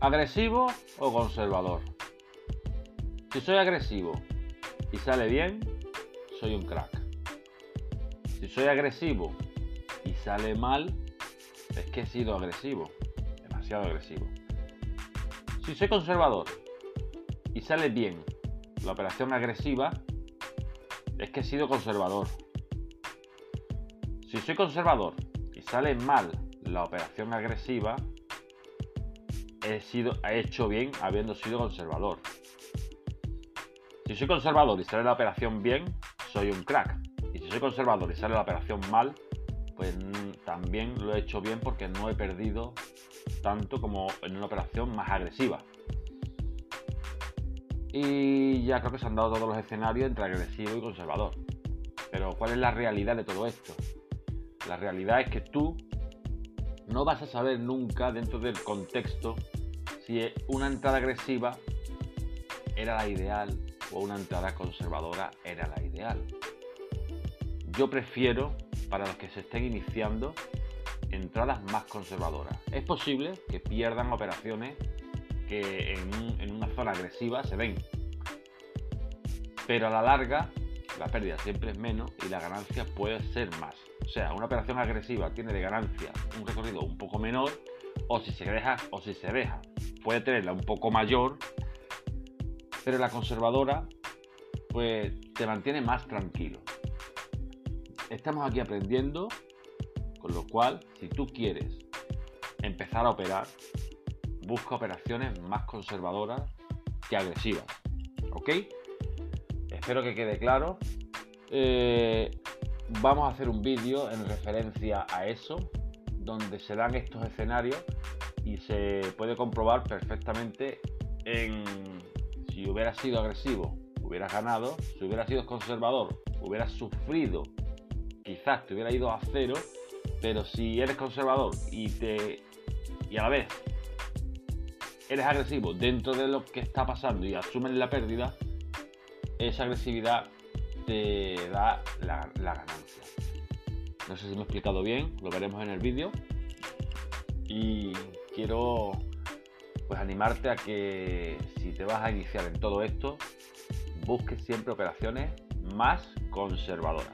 ¿Agresivo o conservador? Si soy agresivo y sale bien, soy un crack. Si soy agresivo y sale mal, es que he sido agresivo, demasiado agresivo. Si soy conservador y sale bien la operación agresiva, es que he sido conservador. Si soy conservador y sale mal la operación agresiva, he, sido, he hecho bien habiendo sido conservador. Si soy conservador y sale la operación bien, soy un crack. Y si soy conservador y sale la operación mal, pues también lo he hecho bien porque no he perdido tanto como en una operación más agresiva. Y ya creo que se han dado todos los escenarios entre agresivo y conservador. Pero ¿cuál es la realidad de todo esto? La realidad es que tú no vas a saber nunca dentro del contexto si una entrada agresiva era la ideal o una entrada conservadora era la ideal. Yo prefiero, para los que se estén iniciando, entradas más conservadoras. Es posible que pierdan operaciones que en, una zona agresiva se ven. Pero a la larga, la pérdida siempre es menos y la ganancia puede ser más. O sea, una operación agresiva tiene de ganancia un recorrido un poco menor, o si se deja, o si se deja, puede tenerla un poco mayor, pero la conservadora, pues te mantiene más tranquilo. Estamos aquí aprendiendo, con lo cual, si tú quieres empezar a operar, busca operaciones más conservadoras que agresivas. ¿Ok? Espero que quede claro. Eh, vamos a hacer un vídeo en referencia a eso, donde se dan estos escenarios y se puede comprobar perfectamente en si hubieras sido agresivo, hubieras ganado, si hubieras sido conservador, hubieras sufrido, quizás te hubiera ido a cero, pero si eres conservador y te y a la vez eres agresivo dentro de lo que está pasando y asumes la pérdida, esa agresividad te da la, ganancia. No sé si me he explicado bien, lo veremos en el vídeo. Y quiero pues animarte a que si te vas a iniciar en todo esto, busques siempre operaciones más conservadoras.